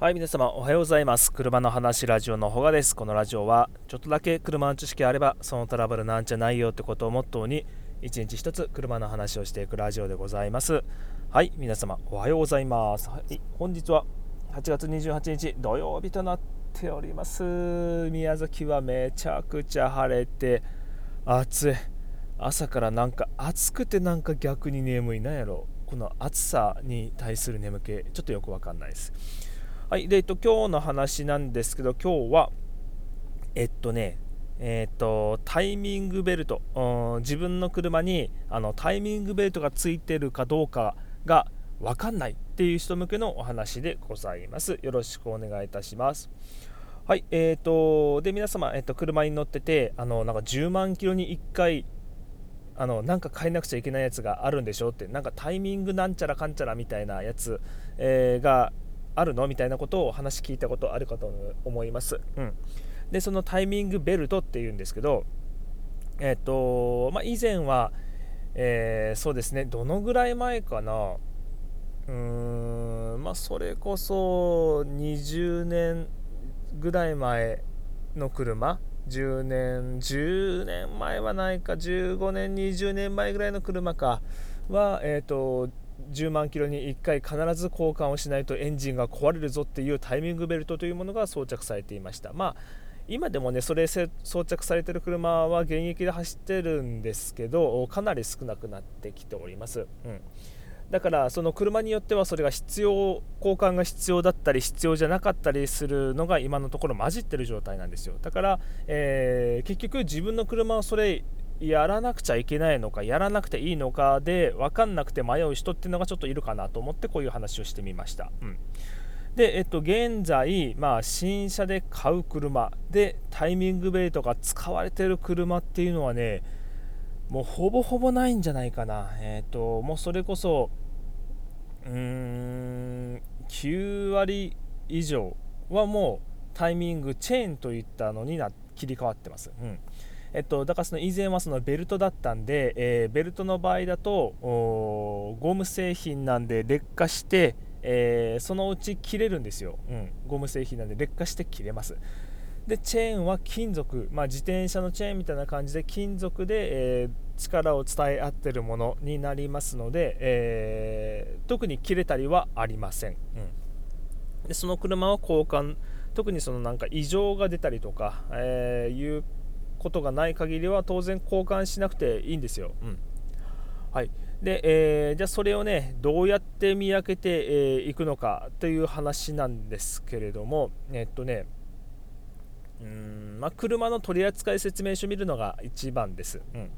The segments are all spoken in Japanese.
はい、皆様おはようございます。車の話ラジオのほがです。このラジオは、ちょっとだけ車の知識あれば、そのトラブルなんじゃないよってことをモットーに、一日一つ車の話をしていくラジオでございます。はい、皆様おはようございます。はい、本日は8月28日土曜日となっております。宮崎はめちゃくちゃ晴れて、暑い。朝からなんか暑くてなんか逆に眠いなんやろこの暑さに対する眠気ちょっとよくわかんないですはいで、えっと、今日の話なんですけど今日はえっとねえっとタイミングベルト。うん自分の車にあのタイミングベルトがついてるかどうかがわかんないっていう人向けのお話でございます。よろしくお願いいたします。はいえーと、で皆様、えっと、車に乗っててあのなんか10万キロに1回あのなんか変えなくちゃいけないやつがあるんでしょってなんかタイミングなんちゃらかんちゃらみたいなやつ、えー、があるの？みたいなことを話聞いたことあるかと思います、うん、でそのタイミングベルトっていうんですけどえっ、ー、とまあ、以前は、えー、そうですねどのぐらい前かな？うーんまあそれこそ20年ぐらい前の車？10年10年前はないか15年20年前ぐらいの車かは、えーと、10万キロに1回必ず交換をしないとエンジンが壊れるぞっていうタイミングベルトというものが装着されていました。まあ今でもねそれ装着されてる車は現役で走ってるんですけどかなり少なくなってきております、うん。だからその車によってはそれが必要交換が必要だったり必要じゃなかったりするのが今のところ混じってる状態なんですよ。だから、えー、結局自分の車はそれやらなくちゃいけないのかやらなくていいのかで分かんなくて迷う人っていうのがちょっといるかなと思ってこういう話をしてみました、うん、で、えっと、現在、まあ、新車で買う車でタイミングベルトが使われてる車っていうのはねもうほぼほぼないんじゃないかな。えっ、と、もうそれこそ、うーん、9割以上はもうタイミング、チェーンといったのにな切り替わってます。うんえっと、だからその以前はそのベルトだったんで、えー、ベルトの場合だとゴム製品なんで劣化して、えー、そのうち切れるんですよ、うん、ゴム製品なんで劣化して切れます。でチェーンは金属、まあ、自転車のチェーンみたいな感じで金属で、えー、力を伝え合ってるものになりますので、えー、特に切れたりはありません、うん、でその車は交換。特にそのなんか異常が出たりとか、えー、いうことがない限りは当然交換しなくていいんですよ、うん。はい。でえー、じゃあそれをねどうやって見分けてい、えー、くのかという話なんですけれどもえっとねうんまあ、車の取扱い説明書を見るのが一番です、うん。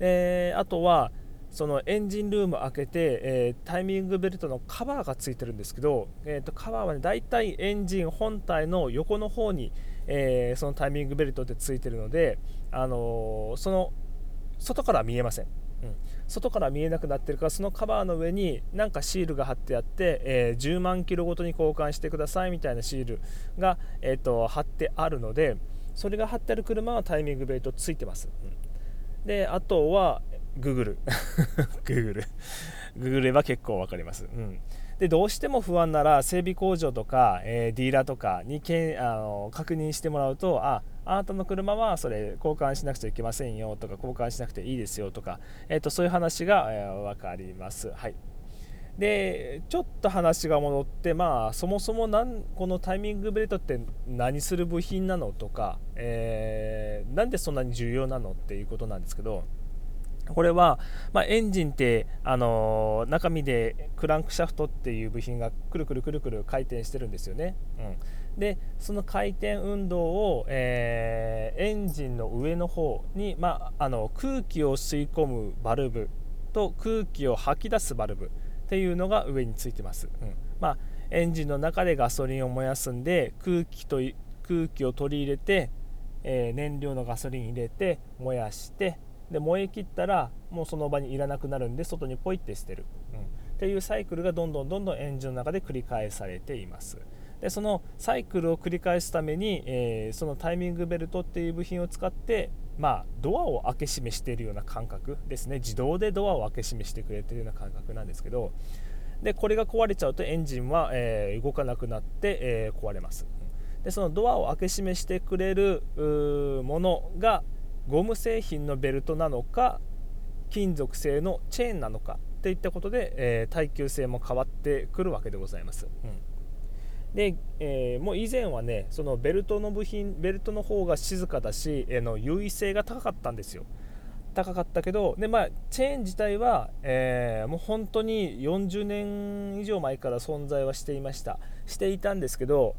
えー、あとはそのエンジンルーム開けて、えー、タイミングベルトのカバーがついてるんですけど、えーと、カバーはね大体エンジン本体の横の方に、えー、そのタイミングベルトってついてるので、あのー、その外からは見えません。うん、外から見えなくなってるからそのカバーの上になんかシールが貼ってあって、えー、10万キロごとに交換してくださいみたいなシールが、えーと、貼ってあるのでそれが貼ってある車はタイミングベルトついてます、うん、であとはグーグルグーグルグーグルは結構分かります、うん。でどうしても不安なら整備工場とか、えー、ディーラーとかにけあの確認してもらうとああなたの車はそれ交換しなくちゃいけませんよとか交換しなくていいですよとか、えーと、そういう話が、えー、分かります。はいでちょっと話が戻って、まあ、そもそもなんこのタイミングベルトって何する部品なのとか、えー、なんでそんなに重要なのっていうことなんですけどこれは、まあ、エンジンって、あのー、中身でクランクシャフトっていう部品がくるくるくるくる回転してるんですよね。うん、でその回転運動を、えー、エンジンの上の方に、まあ、あの空気を吸い込むバルブと空気を吐き出すバルブっていうのが上についてます。うんまあ、エンジンの中でガソリンを燃やすんで空気と空気を取り入れて、えー、燃料のガソリン入れて燃やしてで燃え切ったらもうその場にいらなくなるんで外にポイって捨てる、うん、っていうサイクルがどんどんどんどんエンジンの中で繰り返されています。でそのサイクルを繰り返すために、えー、そのタイミングベルトっていう部品を使ってまあ、ドアを開け閉めしているような感覚ですね。自動でドアを開け閉めしてくれているような感覚なんですけどでこれが壊れちゃうとエンジンは、えー、動かなくなって、えー、壊れます。でそのドアを開け閉めしてくれるものがゴム製品のベルトなのか金属製のチェーンなのかといったことで、えー、耐久性も変わってくるわけでございます。うん。で、えー、もう以前はねそのベルトの部品ベルトの方が静かだし、えー、の優位性が高かったんですよ。高かったけどで、まあ、チェーン自体は、えー、もう本当に40年以上前から存在はしていました。していたんですけど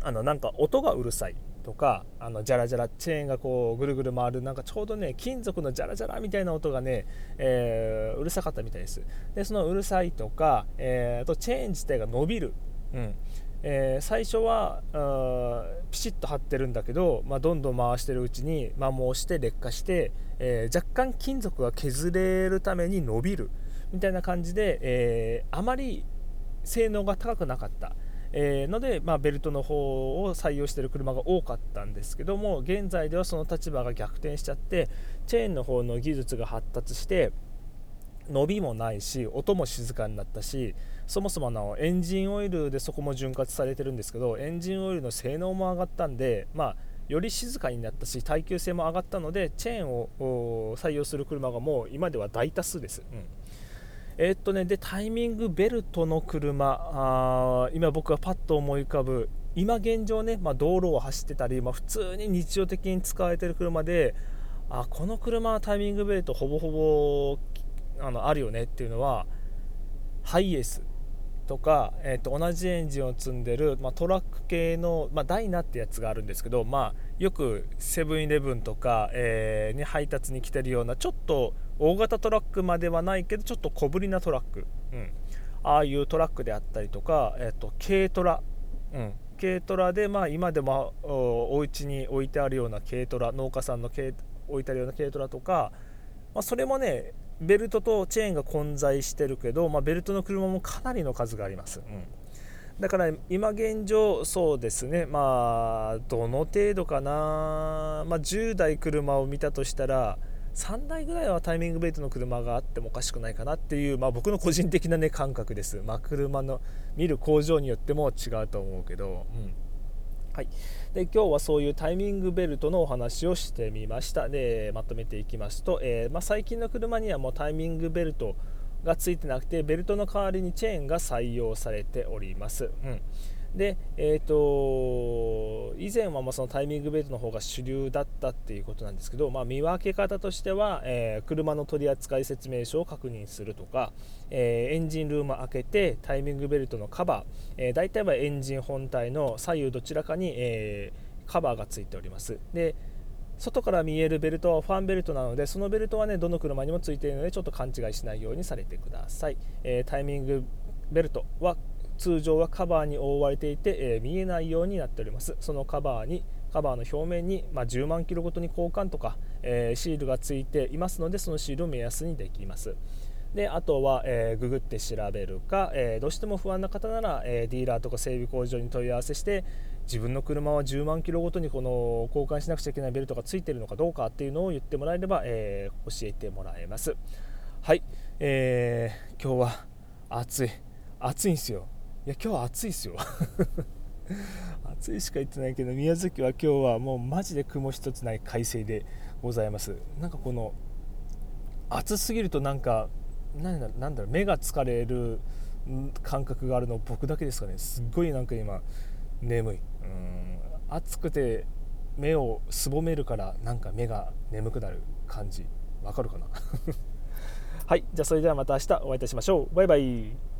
あのなんか音がうるさい。とかあのジャラジャラチェーンがこうぐるぐる回るなんかちょうどね金属のジャラジャラみたいな音がね、えー、うるさかったみたいです。でそのうるさいとか、えー、あとチェーン自体が伸びる。うん。えー、最初はピシッと張ってるんだけど、まあ、どんどん回してるうちに摩耗して劣化して、え、若干金属が削れるために伸びる。みたいな感じで、え、あまり性能が高くなかった、えーので、まあ、ベルトの方を採用している車が多かったんですけども現在ではその立場が逆転しちゃってチェーンの方の技術が発達して伸びもないし音も静かになったしそもそものエンジンオイルでそこも潤滑されてるんですけどエンジンオイルの性能も上がったんでまあより静かになったし耐久性も上がったのでチェーンを採用する車がもう今では大多数です。うんえー、っとね、でタイミングベルトの車あ今僕がパッと思い浮かぶ今現状ね、まあ、道路を走ってたり、まあ、普通に日常的に使われてる車であこの車はタイミングベルトほぼほぼあのあるよねっていうのはハイエースとか、えー、と同じエンジンを積んでる、まあ、トラック系の、まあ、ダイナってやつがあるんですけど、まあ、よくセブンイレブンとか、えー、に配達に来てるようなちょっと大型トラックまではないけどちょっと小ぶりなトラック、うん、ああいうトラックであったりとか、えー、と軽トラ、うん、軽トラで、まあ、今でもお家に置いてあるような軽トラ農家さんの置いてあるような軽トラとか、まあ、それもねベルトとチェーンが混在してるけど、まあ、ベルトの車もかなりの数があります、うん、だから今現状そうですね。まあどの程度かな、まあ、10台車を見たとしたら3台ぐらいはタイミングベルトの車があってもおかしくないかなっていう、まあ、僕の個人的な、ね、感覚です、まあ、車の見る工場によっても違うと思うけど、うん。はい、で今日はそういうタイミングベルトのお話をしてみました。でまとめていきますと、えー、まあ、最近の車にはもうタイミングベルトがついてなくてベルトの代わりにチェーンが採用されております、うん、で、えーと、以前はまそのタイミングベルトの方が主流だったっていうことなんですけど、まあ、見分け方としては、えー、車の取扱説明書を確認するとか、えー、エンジンルーム開けてタイミングベルトのカバー、えー、大体はエンジン本体の左右どちらかに、えカバーがついております。で外から見えるベルトはファンベルトなのでそのベルトはねどの車にもついているのでちょっと勘違いしないようにされてください、えタイミングベルトは通常はカバーに覆われていて、え、見えないようになっております。そのカバーにカバーの表面に、ま、10万キロごとに交換とか、え、シールがついていますのでそのシールを目安にできます。であとは、えー、ググって調べるか、えー、どうしても不安な方なら、えー、ディーラーとか整備工場に問い合わせして自分の車は10万キロごとにこの交換しなくちゃいけないベルトがついているのかどうかっていうのを言ってもらえれば、え教えてもらえます。はい、えー今日は暑い。暑いんですよ。いや今日は暑いっすよ。暑いしか言ってないけど宮崎は今日はもうマジで雲一つない快晴でございます。なんかこの暑すぎるとなんかなんだなんだろう目が疲れる感覚があるの僕だけですかね。すっごいなんか今眠い。うん暑くて目をすぼめるからなんか目が眠くなる感じ。わかるかな？はいじゃあそれではまた明日お会いいたしましょう。バイバイ。